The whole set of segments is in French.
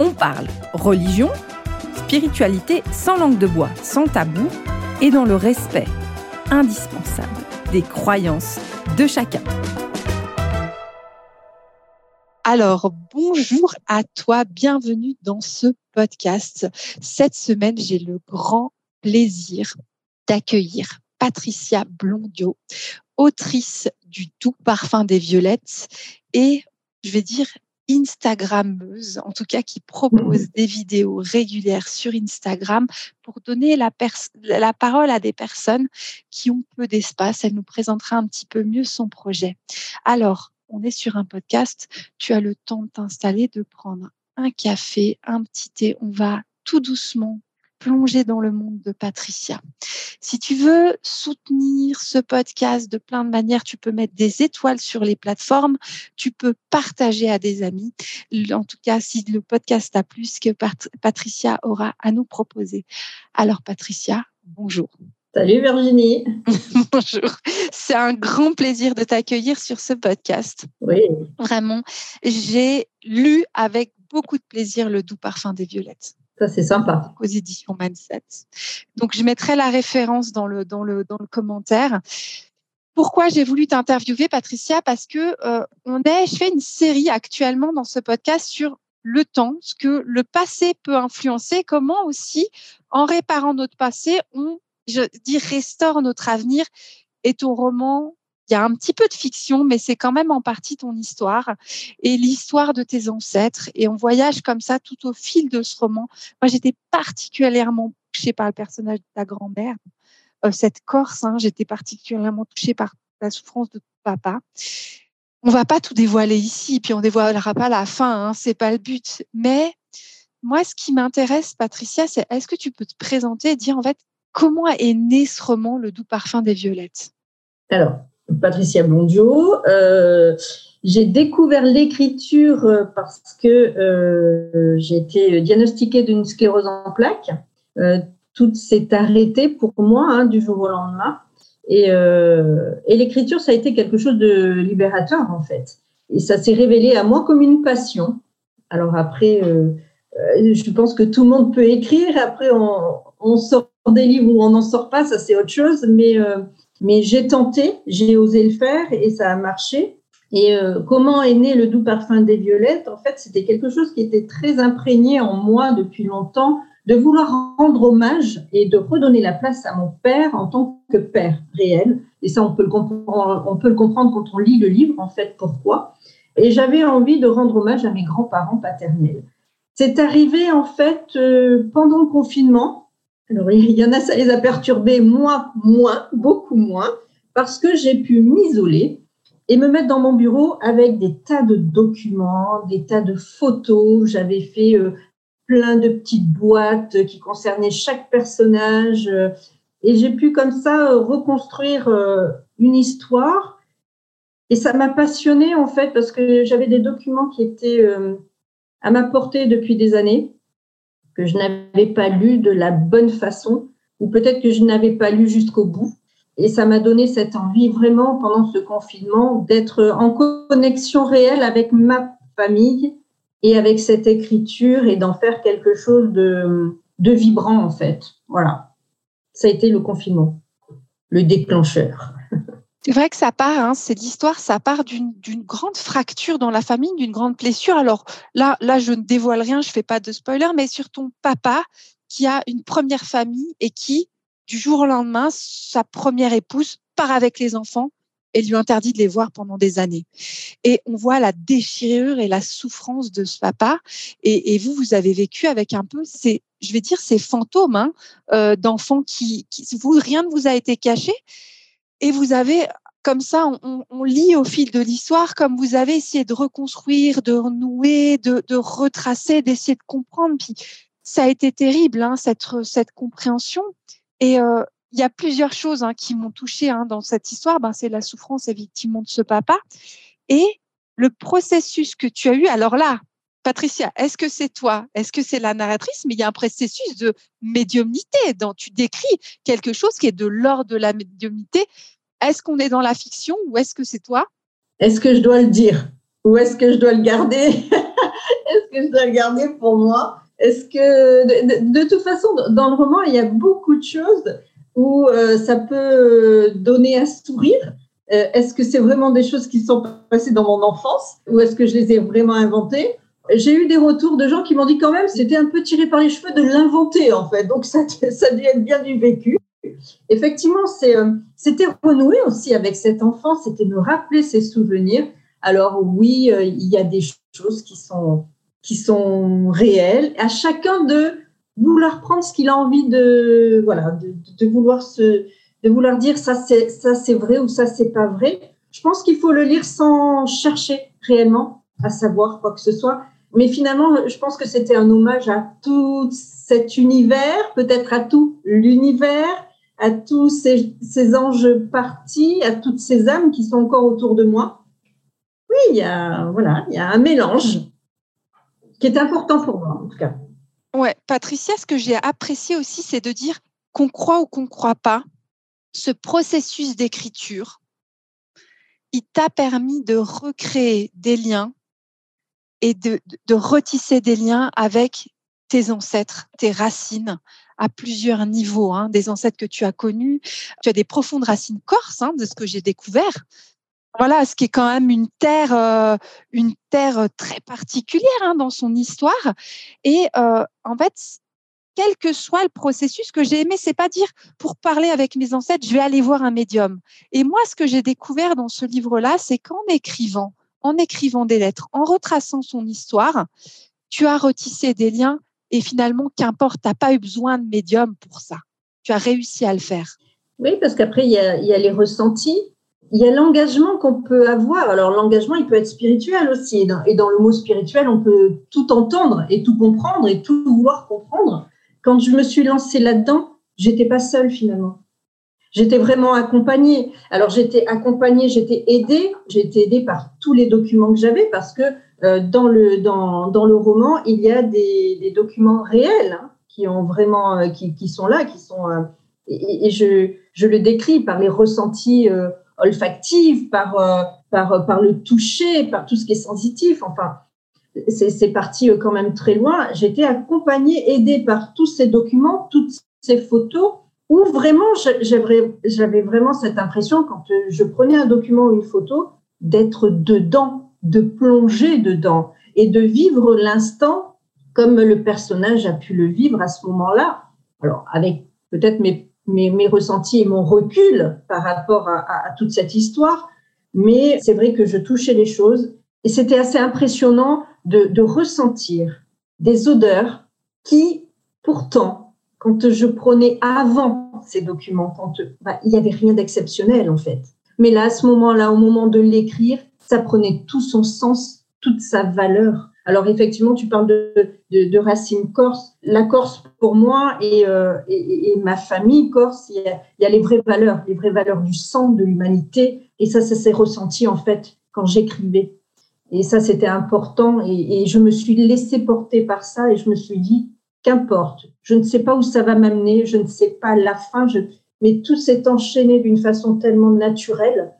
on parle religion, spiritualité sans langue de bois, sans tabou et dans le respect indispensable des croyances de chacun. Alors, bonjour à toi, bienvenue dans ce podcast. Cette semaine, j'ai le grand plaisir d'accueillir Patricia Blondio, autrice du Tout Parfum des Violettes et, je vais dire, Instagrammeuse, en tout cas qui propose mmh. des vidéos régulières sur Instagram pour donner la, la parole à des personnes qui ont peu d'espace. Elle nous présentera un petit peu mieux son projet. Alors, on est sur un podcast, tu as le temps de t'installer, de prendre un café, un petit thé. On va tout doucement plonger dans le monde de Patricia. Si tu veux soutenir ce podcast de plein de manières, tu peux mettre des étoiles sur les plateformes, tu peux partager à des amis. En tout cas, si le podcast a plus que Patricia aura à nous proposer. Alors Patricia, bonjour. Salut Virginie. Bonjour. C'est un grand plaisir de t'accueillir sur ce podcast. Oui. Vraiment, j'ai lu avec beaucoup de plaisir Le doux parfum des violettes. Ça, c'est sympa. Aux éditions Mindset. Donc, je mettrai la référence dans le, dans le, dans le commentaire. Pourquoi j'ai voulu t'interviewer, Patricia? Parce que euh, on est, je fais une série actuellement dans ce podcast sur le temps, ce que le passé peut influencer, comment aussi, en réparant notre passé, on, je dis, restaure notre avenir. Et ton roman il y a un petit peu de fiction, mais c'est quand même en partie ton histoire et l'histoire de tes ancêtres. Et on voyage comme ça tout au fil de ce roman. Moi, j'étais particulièrement touchée par le personnage de ta grand-mère, euh, cette Corse. Hein, j'étais particulièrement touchée par la souffrance de ton papa. On va pas tout dévoiler ici, puis on dévoilera pas la fin. Hein, c'est pas le but. Mais moi, ce qui m'intéresse, Patricia, c'est est-ce que tu peux te présenter et dire en fait comment est né ce roman, Le doux parfum des violettes? Alors, Patricia Blondio. Euh, j'ai découvert l'écriture euh, parce que euh, j'ai été diagnostiquée d'une sclérose en plaques. tout s'est arrêté pour moi hein, du jour au lendemain. Et, l'écriture, ça a été quelque chose de libérateur en fait. Et ça s'est révélé à moi comme une passion. Alors après, je pense que tout le monde peut écrire. Après, on, on sort des livres ou on n'en sort pas, ça c'est autre chose. Mais mais j'ai tenté, j'ai osé le faire et ça a marché. Et euh, comment est né le doux parfum des violettes? En fait, c'était quelque chose qui était très imprégné en moi depuis longtemps, de vouloir rendre hommage et de redonner la place à mon père en tant que père réel. Et ça, on peut le comprendre, quand on lit le livre, en fait, pourquoi. Et j'avais envie de rendre hommage à mes grands-parents paternels. C'est arrivé, en fait, euh, pendant le confinement. Alors, il y en a, ça les a perturbés, moi, moins, beaucoup moins, parce que j'ai pu m'isoler et me mettre dans mon bureau avec des tas de documents, des tas de photos. J'avais fait euh, plein de petites boîtes qui concernaient chaque personnage. Euh, et j'ai pu comme ça euh, reconstruire une histoire. Et ça m'a passionnée en fait parce que j'avais des documents qui étaient à ma portée depuis des années que je n'avais pas lu de la bonne façon, ou peut-être que je n'avais pas lu jusqu'au bout. Et ça m'a donné cette envie vraiment pendant ce confinement d'être en connexion réelle avec ma famille et avec cette écriture et d'en faire quelque chose de, de vibrant en fait. Voilà. Ça a été le confinement, le déclencheur. C'est vrai que ça part, hein, c'est l'histoire, ça part d'une grande fracture dans la famille, d'une grande blessure. Alors là, là, je ne dévoile rien, je fais pas de spoiler, mais sur ton papa qui a une première famille et qui, du jour au lendemain, sa première épouse part avec les enfants et lui interdit de les voir pendant des années. Et on voit la déchirure et la souffrance de ce papa. Et, et vous, vous avez vécu avec un peu ces, je vais dire, ces fantômes hein, euh, d'enfants qui, qui, vous, rien ne vous a été caché. Et vous avez comme ça, on, lit au fil de l'histoire, comme vous avez essayé de reconstruire, de renouer, de, retracer, d'essayer de comprendre. Puis ça a été terrible, hein, cette, cette compréhension. Et euh, il y a plusieurs choses hein, qui m'ont touchée hein, dans cette histoire. Ben, c'est la souffrance effectivement de ce papa et le processus que tu as eu. Alors là, Patricia, est-ce que c'est toi? Est-ce que c'est la narratrice? Mais il y a un processus de médiumnité dont tu décris quelque chose qui est de l'ordre de la médiumnité. Est-ce qu'on est dans la fiction ou est-ce que c'est toi? Est-ce que je dois le dire? Ou est-ce que je dois le garder? Est-ce que je dois le garder pour moi? Est-ce que de, toute façon, dans le roman, il y a beaucoup de choses où euh, ça peut donner un sourire. Euh, est-ce que c'est vraiment des choses qui sont passées dans mon enfance? Ou est-ce que je les ai vraiment inventées? J'ai eu des retours de gens qui m'ont dit quand même c'était un peu tiré par les cheveux de l'inventer en fait. Donc ça, ça devait être bien du vécu. Effectivement, euh, c'était renouer aussi avec cet enfant, c'était me rappeler ses souvenirs. Alors oui, euh, il y a des choses qui sont, qui sont réelles. À chacun de vouloir prendre ce qu'il a envie de, voilà, de, vouloir se, de vouloir dire ça c'est ça c'est vrai ou ça c'est pas vrai. Je pense qu'il faut le lire sans chercher réellement à savoir quoi que ce soit. Mais finalement, je pense que c'était un hommage à tout cet univers, peut-être à tout l'univers, à tous ces, anges partis, à toutes ces âmes qui sont encore autour de moi. Oui, il y a, voilà, il y a un mélange qui est important pour moi, en tout cas. Ouais, Patricia, ce que j'ai apprécié aussi, c'est de dire qu'on croit ou qu'on ne croit pas, ce processus d'écriture, il t'a permis de recréer des liens et de, de retisser des liens avec tes ancêtres, tes racines, à plusieurs niveaux, hein, des ancêtres que tu as connus. Tu as des profondes racines corses, hein, de ce que j'ai découvert. Voilà, ce qui est quand même une terre, euh, une terre très particulière hein, dans son histoire. Et euh, en fait, quel que soit le processus que j'ai aimé, c'est pas dire pour parler avec mes ancêtres, je vais aller voir un médium. Et moi, ce que j'ai découvert dans ce livre-là, c'est qu'en écrivant, en écrivant des lettres, en retraçant son histoire, tu as retissé des liens et finalement, qu'importe, tu n'as pas eu besoin de médium pour ça. Tu as réussi à le faire. Oui, parce qu'après, il y a, les ressentis, il y a l'engagement qu'on peut avoir. Alors, l'engagement, il peut être spirituel aussi. Et dans, le mot spirituel, on peut tout entendre et tout comprendre et tout vouloir comprendre. Quand je me suis lancée là-dedans, j'étais pas seule finalement. J'étais vraiment accompagnée. Alors, j'étais accompagnée, j'étais aidée. J'ai été aidée par tous les documents que j'avais parce que euh, dans, le, dans, dans, le roman, il y a des, des documents réels hein, qui, ont vraiment, euh, qui, qui, sont là, qui sont, euh, et, je, je le décris par les ressentis olfactifs, par, par, par le toucher, par tout ce qui est sensitif. Enfin, c'est parti quand même très loin. J'étais accompagnée, aidée par tous ces documents, toutes ces photos, où vraiment j'avais vraiment cette impression, quand je prenais un document ou une photo, d'être dedans de plonger dedans et de vivre l'instant comme le personnage a pu le vivre à ce moment-là. Alors, avec peut-être mes, ressentis et mon recul par rapport à, toute cette histoire, mais c'est vrai que je touchais les choses et c'était assez impressionnant de, ressentir des odeurs qui, pourtant, quand je prenais avant ces documents, bah, il n'y avait rien d'exceptionnel en fait. Mais là, à ce moment-là, au moment de l'écrire, ça prenait tout son sens, toute sa valeur. Alors effectivement, tu parles de, de, racines corse. La Corse, pour moi, et, euh, et, ma famille corse, il y, a, les vraies valeurs, les vraies valeurs du sang, de l'humanité. Et ça, ça s'est ressenti en fait quand j'écrivais. Et ça, c'était important. Et, et, je me suis laissée porter par ça et je me suis dit, qu'importe, je ne sais pas où ça va m'amener, je ne sais pas la fin, mais tout s'est enchaîné d'une façon tellement naturelle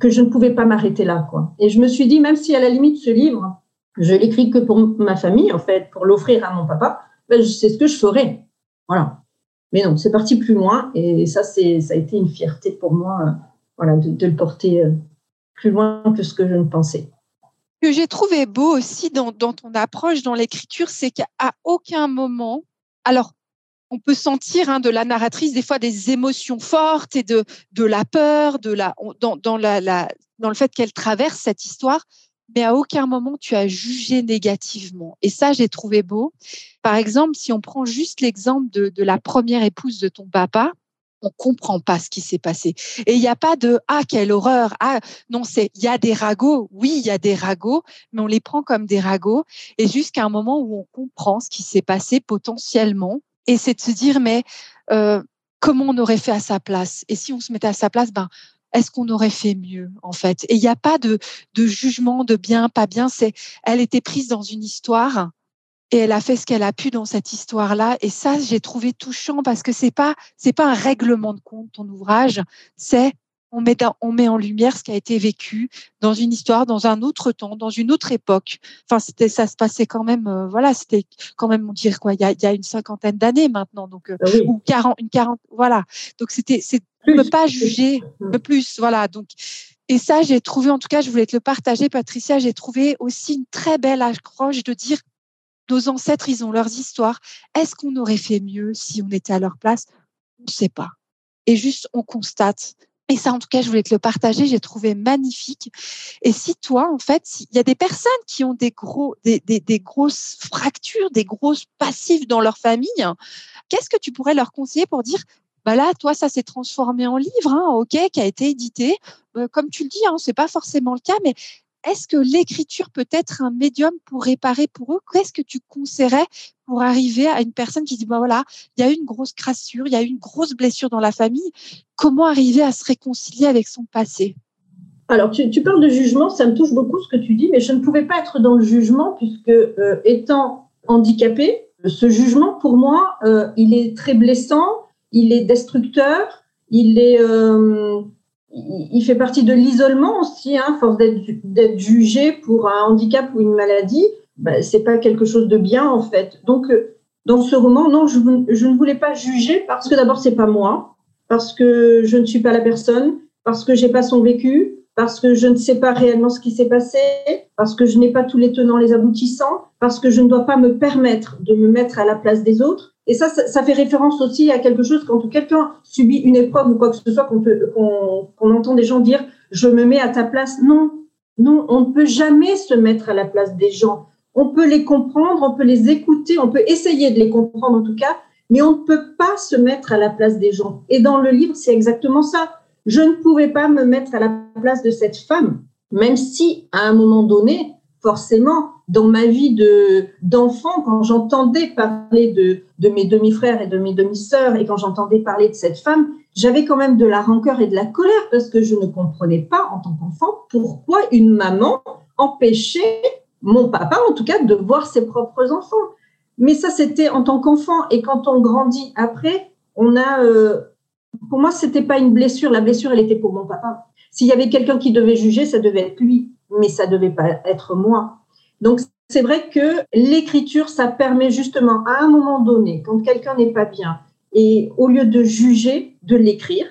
que je ne pouvais pas m'arrêter là. Et je me suis dit, même si à la limite ce livre, je l'écris que pour ma famille, en fait, pour l'offrir à mon papa, ben, c'est ce que je ferais. Voilà. Mais non, c'est parti plus loin, et ça, ça a été une fierté pour moi, euh, voilà, de, le porter euh, plus loin que ce que je ne pensais. Que j'ai trouvé beau aussi dans, ton approche, dans l'écriture, c'est qu'à aucun moment, alors on peut sentir hein, de la narratrice des fois des émotions fortes et de, la peur, de la, dans, dans, la, dans le fait qu'elle traverse cette histoire, mais à aucun moment tu as jugé négativement. Et ça, j'ai trouvé beau. Par exemple, si on prend juste l'exemple de, de la première épouse de ton papa, on comprend pas ce qui s'est passé. Et il n'y a pas de ah quelle horreur. Ah non, c'est il y a des ragots. Oui, il y a des ragots, mais on les prend comme des ragots et jusqu'à un moment où on comprend ce qui s'est passé potentiellement et c'est de se dire mais euh, comment on aurait fait à sa place? Et si on se mettait à sa place, ben est-ce qu'on aurait fait mieux en fait? Et il n'y a pas de, de jugement de bien, pas bien. C'est elle était prise dans une histoire et elle a fait ce qu'elle a pu dans cette histoire-là. Et ça, j'ai trouvé touchant parce que c'est pas c'est pas un règlement de compte ton ouvrage, c'est on met, on met en lumière ce qui a été vécu dans une histoire, dans un autre temps, dans une autre époque. Enfin, c'était, ça se passait quand même, euh, voilà, c'était quand même, on dirait quoi, il y a, il y a une cinquantaine d'années maintenant, donc euh, ah ou quarante, une quarante, voilà. Donc c'était, c'est, ne pas juger, le plus, voilà. Donc et ça, j'ai trouvé, en tout cas, je voulais te le partager, Patricia, j'ai trouvé aussi une très belle accroche de dire nos ancêtres, ils ont leurs histoires. Est-ce qu'on aurait fait mieux si on était à leur place? On ne sait pas. Et juste, on constate. Et ça, en tout cas, je voulais te le partager. J'ai trouvé magnifique. Et si toi, en fait, il y a des personnes qui ont des gros, des, des, grosses fractures, des grosses passifs dans leur famille, qu'est-ce que tu pourrais leur conseiller pour dire bah là, toi, ça s'est transformé en livre, hein, ok, qui a été édité. Euh, comme tu le dis, hein, c'est pas forcément le cas, mais est-ce que l'écriture peut être un médium pour réparer pour eux? Qu'est-ce que tu conseillerais pour arriver à une personne qui dit, bah voilà, il y a une grosse crassure, il y a une grosse blessure dans la famille. Comment arriver à se réconcilier avec son passé? Alors, tu, parles de jugement, ça me touche beaucoup ce que tu dis, mais je ne pouvais pas être dans le jugement puisque, euh, étant handicapée, ce jugement, pour moi, euh, il est très blessant, il est destructeur, il est, euh, il fait partie de l'isolement aussi, hein, force d'être jugé pour un handicap ou une maladie, ben, c'est pas quelque chose de bien en fait. Donc euh, dans ce roman, non, je, je ne voulais pas juger parce que d'abord c'est pas moi, parce que je ne suis pas la personne, parce que j'ai pas son vécu, parce que je ne sais pas réellement ce qui s'est passé, parce que je n'ai pas tous les tenants, les aboutissants, parce que je ne dois pas me permettre de me mettre à la place des autres, et ça, ça, fait référence aussi à quelque chose quand quelqu'un subit une épreuve ou quoi que ce soit, qu'on qu'on entend des gens dire je me mets à ta place. Non, non, on ne peut jamais se mettre à la place des gens. On peut les comprendre, on peut les écouter, on peut essayer de les comprendre en tout cas, mais on ne peut pas se mettre à la place des gens. Et dans le livre, c'est exactement ça. Je ne pouvais pas me mettre à la place de cette femme, même si à un moment donné, forcément, dans ma vie de d'enfant, quand j'entendais parler de, de mes demi-frères et de mes demi-sœurs, et quand j'entendais parler de cette femme, j'avais quand même de la rancœur et de la colère parce que je ne comprenais pas en tant qu'enfant pourquoi une maman empêchait mon papa, en tout cas, de voir ses propres enfants. Mais ça, c'était en tant qu'enfant. Et quand on grandit après, on a, euh, pour moi, c'était pas une blessure. La blessure, elle était pour mon papa. S'il y avait quelqu'un qui devait juger, ça devait être lui, mais ça devait pas être moi. Donc, c'est vrai que l'écriture, ça permet justement à un moment donné, quand quelqu'un n'est pas bien, et au lieu de juger, de l'écrire.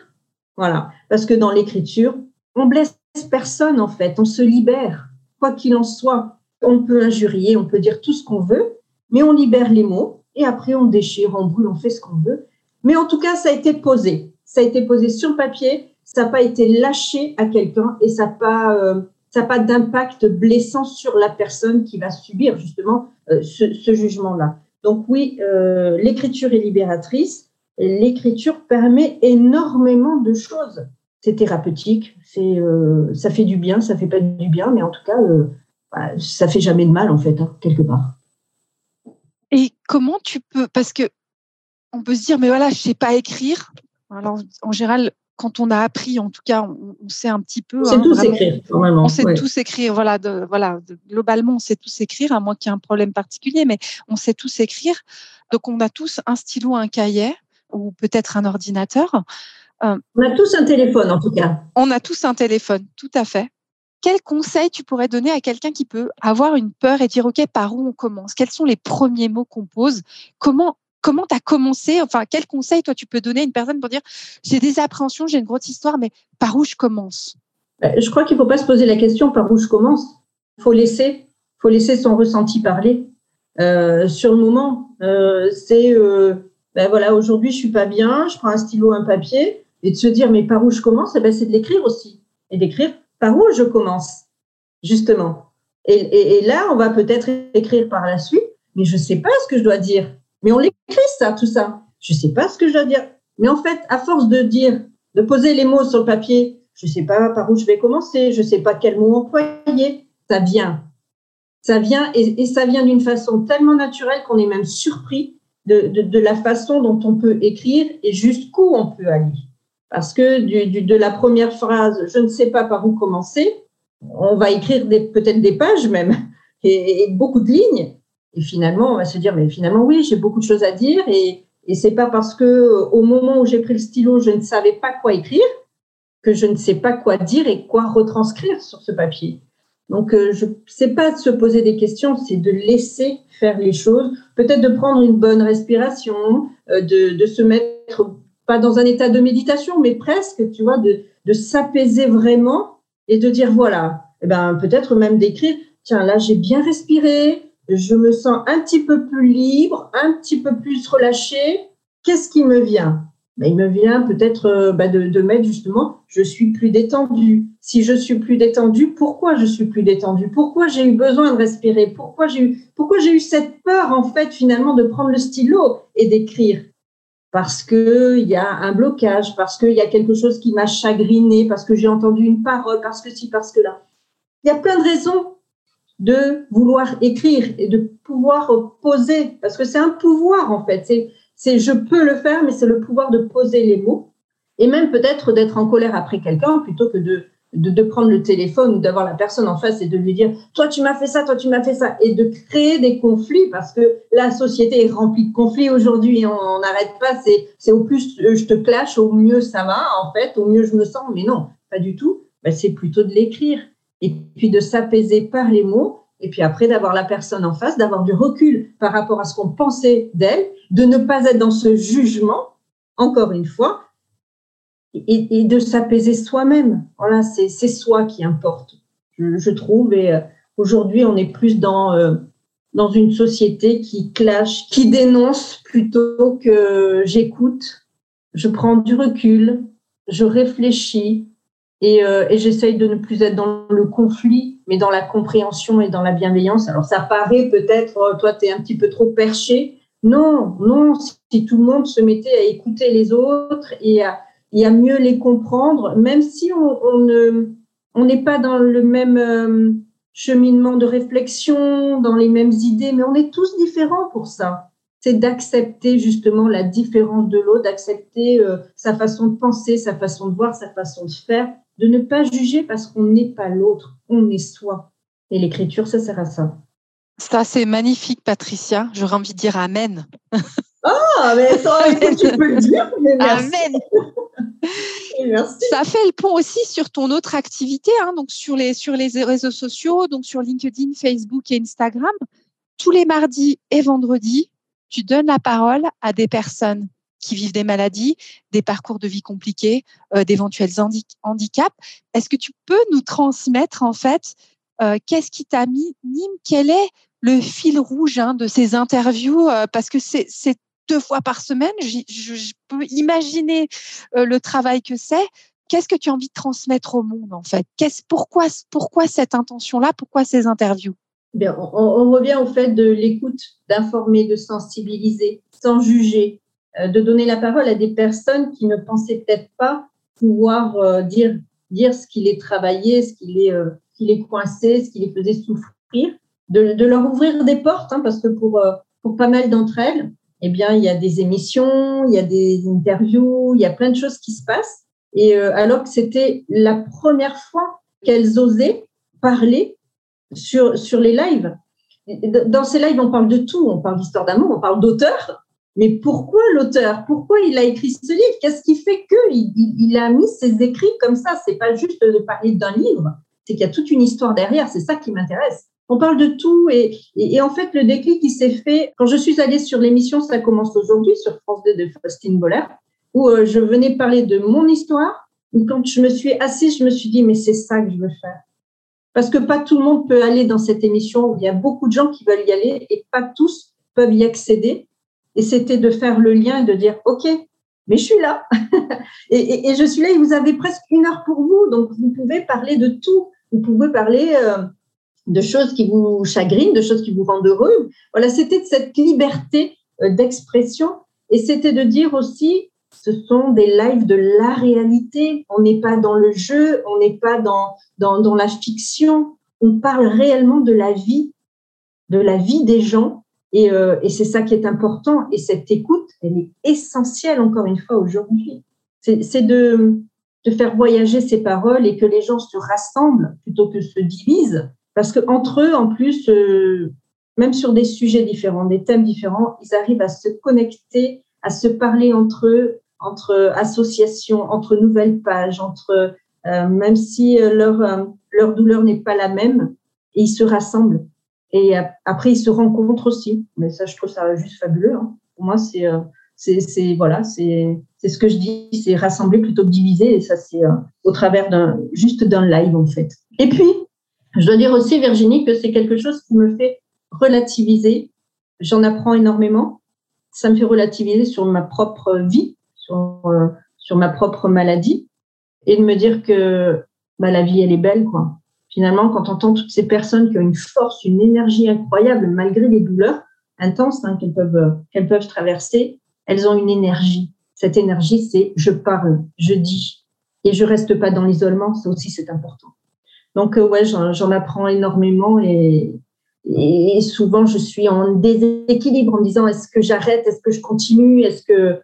Voilà. Parce que dans l'écriture, on blesse personne, en fait. On se libère. Quoi qu'il en soit, on peut injurier, on peut dire tout ce qu'on veut, mais on libère les mots et après on déchire, on brûle, on fait ce qu'on veut. Mais en tout cas, ça a été posé. Ça a été posé sur papier. Ça n'a pas été lâché à quelqu'un et ça n'a pas, euh, ça n'a pas d'impact blessant sur la personne qui va subir justement euh, ce, jugement-là. Donc oui, euh, l'écriture est libératrice. L'écriture permet énormément de choses. C'est thérapeutique, c'est, euh, ça fait du bien, ça fait pas du bien, mais en tout cas, bah, ça fait jamais de mal en fait, hein, quelque part. Et comment tu peux, parce que on peut se dire, mais voilà, je sais pas écrire. Alors en général, quand on a appris, en tout cas, on, sait un petit peu. On sait hein, tous écrire, normalement. On sait tous écrire, voilà, voilà globalement, on sait tous écrire, à moins qu'il y ait un problème particulier, mais on sait tous écrire. Donc, on a tous un stylo, un cahier, ou peut-être un ordinateur. Euh, on a tous un téléphone, en tout cas. On a tous un téléphone, tout à fait. Quel conseil tu pourrais donner à quelqu'un qui peut avoir une peur et dire, OK, par où on commence? Quels sont les premiers mots qu'on pose? Comment comment tu as commencé Enfin, quel conseil, toi, tu peux donner à une personne pour dire j'ai des appréhensions, j'ai une grosse histoire, mais par où je commence? Euh, Je crois qu'il ne faut pas se poser la question par où je commence? Il faut laisser, faut laisser son ressenti parler. Euh, sur le moment, euh, c'est ben voilà, aujourd'hui je suis pas bien, je prends un stylo, un papier, et de se dire mais par où je commence, eh ben, c'est de l'écrire aussi, et d'écrire par où je commence, justement. Et, et là, on va peut-être écrire par la suite, mais je ne sais pas ce que je dois dire. Mais on l'écrit, ça, tout ça. Je ne sais pas ce que je dois dire. Mais en fait, à force de dire, de poser les mots sur le papier, je ne sais pas par où je vais commencer, je ne sais pas quel mot employer, ça vient. Ça vient et, ça vient d'une façon tellement naturelle qu'on est même surpris de, la façon dont on peut écrire et jusqu'où on peut aller. Parce que de la première phrase, je ne sais pas par où commencer, on va écrire peut-être des pages même et, beaucoup de lignes. Et finalement, on va se dire, mais finalement, oui, j'ai beaucoup de choses à dire et, et c'est pas parce que au moment où j'ai pris le stylo, je ne savais pas quoi écrire que je ne sais pas quoi dire et quoi retranscrire sur ce papier. Donc, euh, je sais pas de se poser des questions, c'est de laisser faire les choses, peut-être de prendre une bonne respiration, euh, de, de, se mettre pas dans un état de méditation, mais presque, tu vois, de, de s'apaiser vraiment et de dire voilà, eh ben peut-être même d'écrire tiens là j'ai bien respiré, je me sens un petit peu plus libre, un petit peu plus relâché. Qu'est-ce qui me vient? Ben, Il me vient peut-être euh, ben, de, mettre justement, je suis plus détendu. Si je suis plus détendu, pourquoi je suis plus détendu Pourquoi j'ai eu besoin de respirer? Pourquoi j'ai eu, pourquoi j'ai eu cette peur en fait finalement de prendre le stylo et d'écrire? Parce qu'il y a un blocage, parce qu'il y a quelque chose qui m'a chagriné, parce que j'ai entendu une parole, parce que si, parce que là. Il y a plein de raisons de vouloir écrire et de pouvoir poser, parce que c'est un pouvoir en fait. C'est, je peux le faire, mais c'est le pouvoir de poser les mots et même peut-être d'être en colère après quelqu'un plutôt que de, de, prendre le téléphone ou d'avoir la personne en face et de lui dire toi tu m'as fait ça, toi tu m'as fait ça et de créer des conflits parce que la société est remplie de conflits aujourd'hui on n'arrête pas. C'est, au plus je te clash, au mieux ça va en fait, au mieux je me sens, mais non, pas du tout. Ben, c'est plutôt de l'écrire et puis de s'apaiser par les mots, et puis après d'avoir la personne en face, d'avoir du recul par rapport à ce qu'on pensait d'elle, de ne pas être dans ce jugement, encore une fois, et, de s'apaiser soi-même. Voilà, c'est soi qui importe, je, trouve. Et euh, aujourd'hui, on est plus dans, euh, dans une société qui clash, qui dénonce plutôt que j'écoute, je prends du recul, je réfléchis, euh, et, j'essaye de ne plus être dans le conflit, mais dans la compréhension et dans la bienveillance. Alors ça paraît peut-être, euh, toi, tu es un petit peu trop perché. Non, non, si tout le monde se mettait à écouter les autres et à, mieux les comprendre, même si on, ne, on n'est pas dans le même euh, cheminement de réflexion, dans les mêmes idées, mais on est tous différents pour ça. C'est d'accepter justement la différence de l'autre, d'accepter sa façon de penser, sa façon de voir, sa façon de faire, de ne pas juger parce qu'on n'est pas l'autre, on est soi. Et l'écriture, ça sert à ça. Ça, c'est magnifique, Patricia. J'aurais envie de dire Amen. Ah, mais ça, tu peux le dire. Amen. merci. Ça fait le pont aussi sur ton autre activité, hein, donc sur les, sur les réseaux sociaux, donc sur LinkedIn, Facebook et Instagram. Tous les mardis et vendredis, tu donnes la parole à des personnes qui vivent des maladies, des parcours de vie compliqués, euh, d'éventuels handicaps. Est-ce que tu peux nous transmettre en fait euh, qu'est-ce qui t'a mis, Nîmes? Quel est le fil rouge hein, de ces interviews euh, Parce que c'est deux fois par semaine. Je, peux imaginer le travail que c'est. Qu'est-ce que tu as envie de transmettre au monde en fait? Pourquoi, cette intention-là? Pourquoi ces interviews? Bien, on, on, revient au fait de l'écoute, d'informer, de sensibiliser, sans juger, de donner la parole à des personnes qui ne pensaient peut-être pas pouvoir euh, dire, dire ce qui les travaillait, ce qui les, euh, qui les coinçait, ce qui les faisait souffrir, de, de leur ouvrir des portes, hein, parce que pour, pour pas mal d'entre elles, eh bien, il y a des émissions, il y a des interviews, il y a plein de choses qui se passent. Et alors que c'était la première fois qu'elles osaient parler sur, sur les lives. Dans ces lives, on parle de tout. On parle d'histoire d'amour, on parle d'auteur, mais pourquoi l'auteur? Pourquoi il a écrit ce livre? Qu'est-ce qui fait qu'il il, a mis ses écrits comme ça? C'est pas juste de parler d'un livre, c'est qu'il y a toute une histoire derrière. C'est ça qui m'intéresse. On parle de tout et, en fait, le déclic qui s'est fait quand je suis allée sur l'émission Ça commence aujourd'hui sur France 2 de Faustine Boller, où euh, je venais parler de mon histoire. Où quand je me suis assise, je me suis dit mais c'est ça que je veux faire. Parce que pas tout le monde peut aller dans cette émission. Il y a beaucoup de gens qui veulent y aller et pas tous peuvent y accéder. Et c'était de faire le lien et de dire, OK, mais je suis là. et, je suis là et vous avez presque une heure pour vous. Donc, vous pouvez parler de tout. Vous pouvez parler euh, de choses qui vous chagrinent, de choses qui vous rendent heureux. Voilà, c'était de cette liberté euh, d'expression. Et c'était de dire aussi, ce sont des lives de la réalité. On n'est pas dans le jeu, on n'est pas dans, dans, dans, la fiction. On parle réellement de la vie, de la vie des gens. Et, euh, et c'est ça qui est important. Et cette écoute, elle est essentielle, encore une fois, aujourd'hui. C'est de, faire voyager ces paroles et que les gens se rassemblent plutôt que se divisent. Parce qu'entre eux, en plus, euh, même sur des sujets différents, des thèmes différents, ils arrivent à se connecter, à se parler entre eux, entre associations, entre nouvelles pages, entre euh, même si leur, leur douleur n'est pas la même, et ils se rassemblent. Et après, ils se rencontrent aussi. Mais ça, je trouve ça juste fabuleux. Hein. Pour moi, c'est c'est voilà, c'est ce que je dis, c'est rassembler plutôt que diviser. Et ça, c'est au travers d'un juste d'un live en fait. Et puis, je dois dire aussi, Virginie, que c'est quelque chose qui me fait relativiser. J'en apprends énormément. Ça me fait relativiser sur ma propre vie, sur, euh, sur ma propre maladie et de me dire que bah, la vie, elle est belle. quoi. Finalement, quand on entend toutes ces personnes qui ont une force, une énergie incroyable, malgré les douleurs intenses hein, qu'elles peuvent, qu'elles peuvent traverser, elles ont une énergie. Cette énergie, c'est je parle, je dis, et je reste pas dans l'isolement. Ça aussi, c'est important. Donc, euh, ouais, j'en apprends énormément et, et souvent, je suis en déséquilibre en me disant est-ce que j'arrête, est-ce que je continue, est-ce que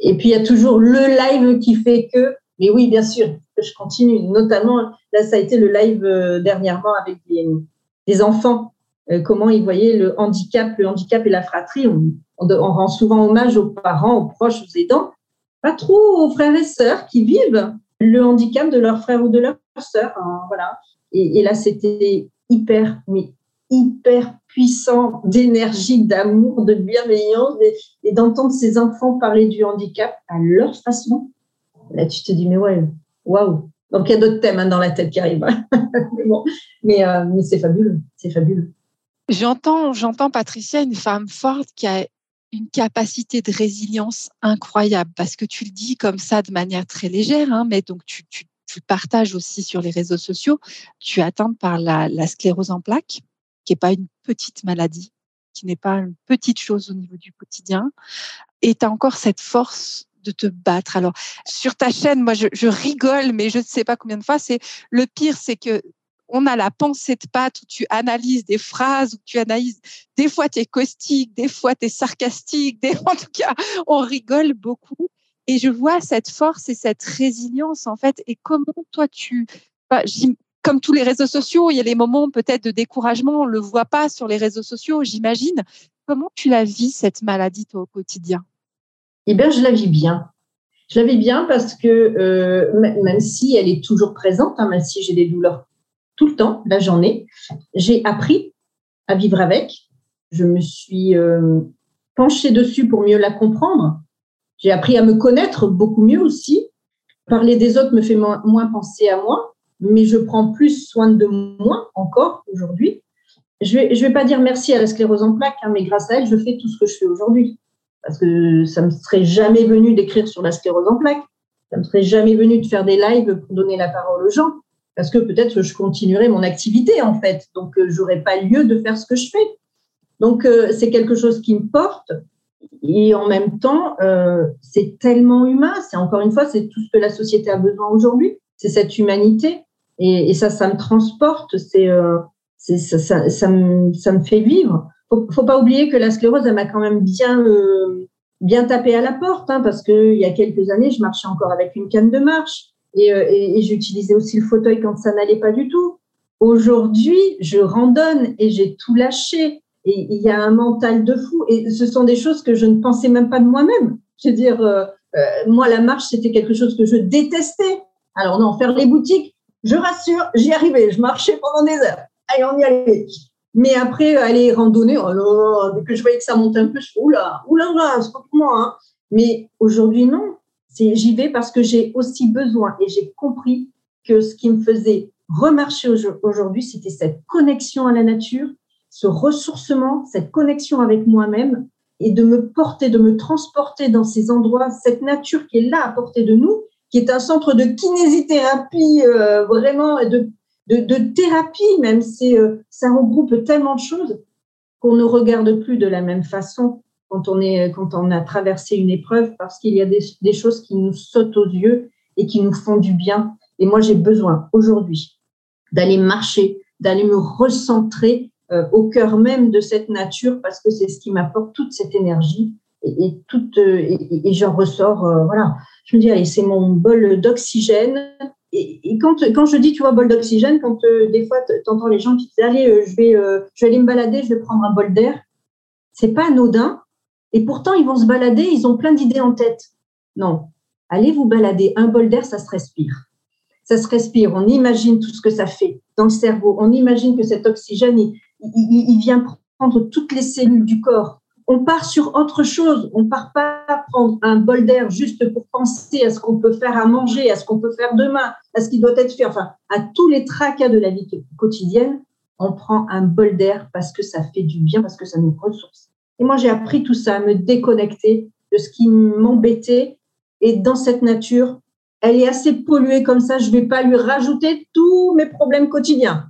et puis, il y a toujours le live qui fait que, mais oui, bien sûr, je continue. Notamment, là, ça a été le live euh, dernièrement avec des, enfants, euh, comment ils voyaient le handicap, le handicap et la fratrie. On, rend souvent hommage aux parents, aux proches, aux aidants, pas trop aux frères et sœurs qui vivent le handicap de leur frère ou de leur sœur. Hein, voilà. Et là, c'était hyper, mais hyper puissant d'énergie, d'amour, de bienveillance et, d'entendre ces enfants parler du handicap à leur façon. Là, tu te dis, mais ouais, waouh. Donc, il y a d'autres thèmes hein, dans la tête qui arrivent. mais bon, euh, mais c'est fabuleux, c'est fabuleux. J'entends, j'entends Patricia, une femme forte qui a une capacité de résilience incroyable parce que tu le dis comme ça de manière très légère, hein, mais donc tu, tu, tu, partages aussi sur les réseaux sociaux. Tu es atteinte par la, la sclérose en plaques qui n'est pas une petite maladie, qui n'est pas une petite chose au niveau du quotidien. Et tu as encore cette force de te battre. Alors, sur ta chaîne, moi, je, rigole, mais je ne sais pas combien de fois. C'est le pire, c'est que on a la pensée de patte où tu analyses des phrases, où tu analyses. Des fois, tu es caustique, des fois, tu es sarcastique. Des, en tout cas, on rigole beaucoup. Et je vois cette force et cette résilience, en fait. Et comment toi, tu. Bah, comme tous les réseaux sociaux, il y a les moments peut-être de découragement, on le voit pas sur les réseaux sociaux, j'imagine. Comment tu la vis, cette maladie, toi, au quotidien? Eh bien, je la vis bien. Je la vis bien parce que euh, même si elle est toujours présente, hein, même si j'ai des douleurs tout le temps, la journée, j'ai appris à vivre avec. Je me suis euh, penchée dessus pour mieux la comprendre. J'ai appris à me connaître beaucoup mieux aussi. Parler des autres me fait moins penser à moi mais je prends plus soin de moi encore aujourd'hui. Je ne vais, pas dire merci à la sclérose en plaques, hein, mais grâce à elle, je fais tout ce que je fais aujourd'hui. Parce que ça ne me serait jamais venu d'écrire sur la sclérose en plaques. Ça ne me serait jamais venu de faire des lives pour donner la parole aux gens. Parce que peut-être que je continuerai mon activité, en fait. Donc, je euh, j'aurais pas lieu de faire ce que je fais. Donc, euh, c'est quelque chose qui me porte. Et en même temps, euh, c'est tellement humain. C'est encore une fois, c'est tout ce que la société a besoin aujourd'hui. C'est cette humanité. Et, ça, ça me transporte, c'est, ça, me, ça me fait vivre. Faut, faut pas oublier que la sclérose, elle m'a quand même bien, euh, bien tapé à la porte, hein, parce que il y a quelques années, je marchais encore avec une canne de marche et, euh, et j'utilisais aussi le fauteuil quand ça n'allait pas du tout. Aujourd'hui, je randonne et j'ai tout lâché. Et il y a un mental de fou. Et ce sont des choses que je ne pensais même pas de moi-même. Je veux dire, euh, euh moi, la marche, c'était quelque chose que je détestais. Alors non, faire les boutiques, je rassure, j'y arrivais. Je marchais pendant des heures. Allez, on y allait. Mais après, aller randonner, oh dès que je voyais que ça montait un peu, je fais oula, oula, oula, c'est pas pour moi. Hein. Mais aujourd'hui, non. J'y vais parce que j'ai aussi besoin et j'ai compris que ce qui me faisait remarcher aujourd'hui, c'était cette connexion à la nature, ce ressourcement, cette connexion avec moi-même et de me porter, de me transporter dans ces endroits, cette nature qui est là à portée de nous qui est un centre de kinésithérapie, euh, vraiment, de, de, de, thérapie même. C'est, euh, ça regroupe tellement de choses qu'on ne regarde plus de la même façon. quand on, est, quand on a traversé une épreuve parce qu'il y a des, des choses qui nous sautent aux yeux et qui nous font du bien. Et moi, j'ai besoin aujourd'hui d'aller marcher, d'aller me recentrer euh, au cœur même de cette nature parce que c'est ce qui m'apporte toute cette énergie et, et euh, et, et j'en ressors euh, voilà je me dis allez c'est mon bol d'oxygène et, quand je dis tu vois bol d'oxygène quand des fois tu entends les gens qui disent allez je vais je vais aller me balader je vais prendre un bol d'air c'est pas anodin. Et pourtant ils vont se balader ils ont plein d'idées en tête. Non. Allez vous balader. Un bol d'air ça se respire. Ça se respire. On imagine tout ce que ça fait dans le cerveau. On imagine que cet oxygène il, vient prendre toutes les cellules du corps. On part sur autre chose. On part pas prendre un bol d'air juste pour penser à ce qu'on peut faire à manger, à ce qu'on peut faire demain, à ce qui doit être fait, enfin, à tous les tracas de la vie quotidienne. On prend un bol d'air parce que ça fait du bien, parce que ça nous ressource. Et moi, j'ai appris tout ça, à me déconnecter de ce qui m'embêtait. Et dans cette nature, elle est assez polluée comme ça. Je vais pas lui rajouter tous mes problèmes quotidiens.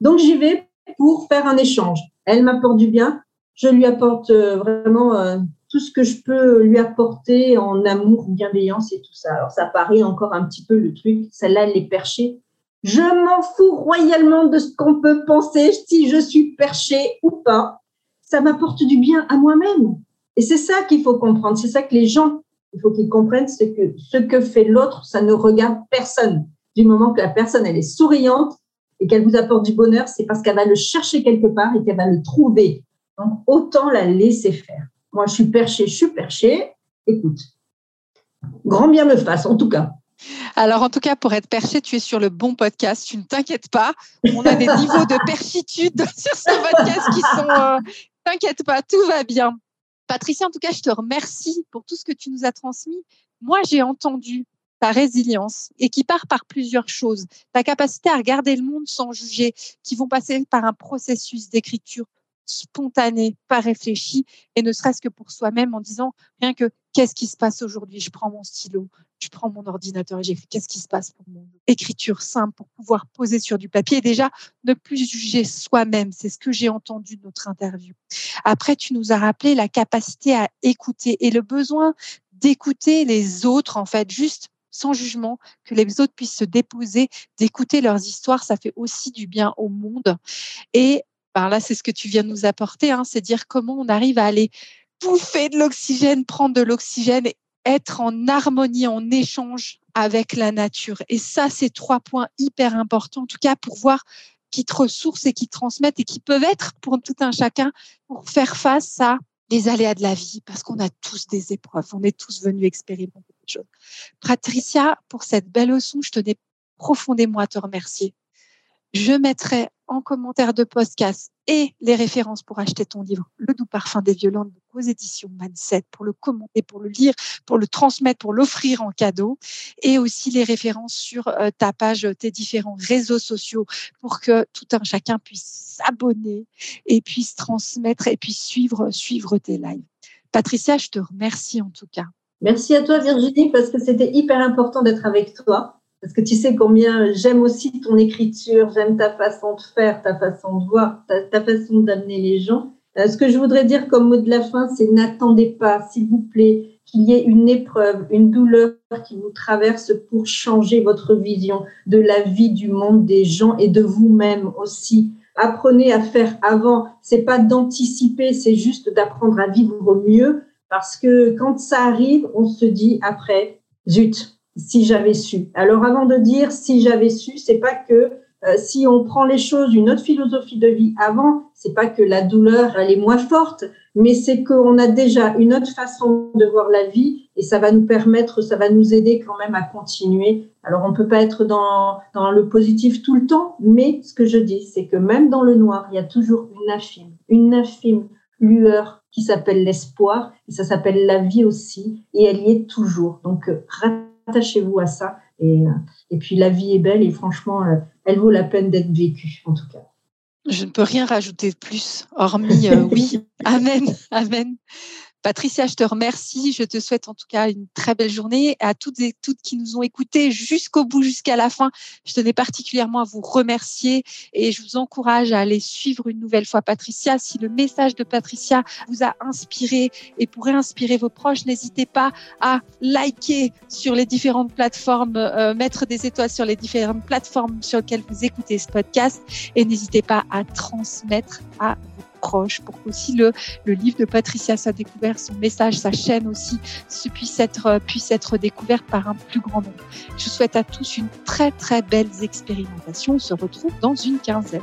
Donc, j'y vais pour faire un échange. Elle m'apporte du bien, je lui apporte euh, vraiment euh, tout ce que je peux lui apporter en amour, bienveillance et tout ça. Alors ça paraît encore un petit peu le truc, celle-là elle est perchée. Je m'en fous royalement de ce qu'on peut penser, si je suis perchée ou pas. Ça m'apporte du bien à moi-même. Et c'est ça qu'il faut comprendre, c'est ça que les gens, il faut qu'ils comprennent, c'est que ce que fait l'autre, ça ne regarde personne. Du moment que la personne, elle est souriante, et qu'elle vous apporte du bonheur, c'est parce qu'elle va le chercher quelque part et qu'elle va le trouver. Donc, autant la laisser faire. Moi, je suis perché, je suis perché. Écoute, grand bien me fasse, en tout cas. Alors, en tout cas, pour être perché, tu es sur le bon podcast. Tu ne t'inquiètes pas. On a des niveaux de perchitude sur ce podcast qui sont. Euh, t'inquiète pas, tout va bien. Patricia, en tout cas, je te remercie pour tout ce que tu nous as transmis. Moi, j'ai entendu ta résilience et qui part par plusieurs choses. Ta capacité à regarder le monde sans juger, qui vont passer par un processus d'écriture spontané, pas réfléchi, et ne serait-ce que pour soi-même en disant rien que qu'est-ce qui se passe aujourd'hui? Je prends mon stylo, je prends mon ordinateur et j'écris qu'est-ce qui se passe pour mon écriture simple pour pouvoir poser sur du papier. déjà, ne plus juger soi-même, c'est ce que j'ai entendu de notre interview. Après, tu nous as rappelé la capacité à écouter et le besoin d'écouter les autres, en fait, juste sans jugement, que les autres puissent se déposer, d'écouter leurs histoires, ça fait aussi du bien au monde. Et là, c'est ce que tu viens de nous apporter, hein, c'est dire comment on arrive à aller bouffer de l'oxygène, prendre de l'oxygène, être en harmonie, en échange avec la nature. Et ça, c'est trois points hyper importants, en tout cas pour voir qui te ressourcent et qui transmettent et qui peuvent être pour tout un chacun pour faire face à les aléas de la vie, parce qu'on a tous des épreuves, on est tous venus expérimenter des choses. Patricia, pour cette belle leçon, je tenais profondément à te remercier. Je mettrai en commentaire de podcast et les références pour acheter ton livre, Le doux parfum des violentes aux éditions Manset, pour le commenter, pour le lire, pour le transmettre, pour l'offrir en cadeau, et aussi les références sur euh, ta page, tes différents réseaux sociaux, pour que tout un chacun puisse s'abonner et puisse transmettre et puisse suivre, suivre tes lives. Patricia, je te remercie en tout cas. Merci à toi Virginie parce que c'était hyper important d'être avec toi parce que tu sais combien j'aime aussi ton écriture, j'aime ta façon de faire, ta façon de voir, ta, façon d'amener les gens. Euh, ce que je voudrais dire comme mot de la fin, c'est n'attendez pas, s'il vous plaît, qu'il y ait une épreuve, une douleur qui vous traverse pour changer votre vision de la vie, du monde, des gens et de vous-même aussi. Apprenez à faire avant. C'est pas d'anticiper, c'est juste d'apprendre à vivre mieux parce que quand ça arrive, on se dit après, zut, si j'avais su. Alors avant de dire si j'avais su, c'est pas que euh, si on prend les choses une autre philosophie de vie avant, c'est pas que la douleur elle est moins forte, mais c'est qu'on a déjà une autre façon de voir la vie et ça va nous permettre, ça va nous aider quand même à continuer. Alors on peut pas être dans dans le positif tout le temps, mais ce que je dis, c'est que même dans le noir, il y a toujours une infime, une infime lueur qui s'appelle l'espoir et ça s'appelle la vie aussi et elle y est toujours. Donc euh, attachez-vous à ça. Et, euh, et puis la vie est belle et franchement, euh, elle vaut la peine d'être vécue, en tout cas. Je ne peux rien rajouter de plus, hormis euh, oui, amen, amen. Patricia, je te remercie. Je te souhaite en tout cas une très belle journée. À toutes et toutes qui nous ont écoutés jusqu'au bout, jusqu'à la fin, je tenais particulièrement à vous remercier et je vous encourage à aller suivre une nouvelle fois Patricia. Si le message de Patricia vous a inspiré et pourrait inspirer vos proches, n'hésitez pas à liker sur les différentes plateformes, euh, mettre des étoiles sur les différentes plateformes sur lesquelles vous écoutez ce podcast et n'hésitez pas à transmettre à vos proches pour qu'aussi le, le livre de Patricia soit découvert, son message, sa chaîne aussi puisse être, puisse être découverte par un plus grand nombre. Je souhaite à tous une très très belle expérimentation. On se retrouve dans une quinzaine.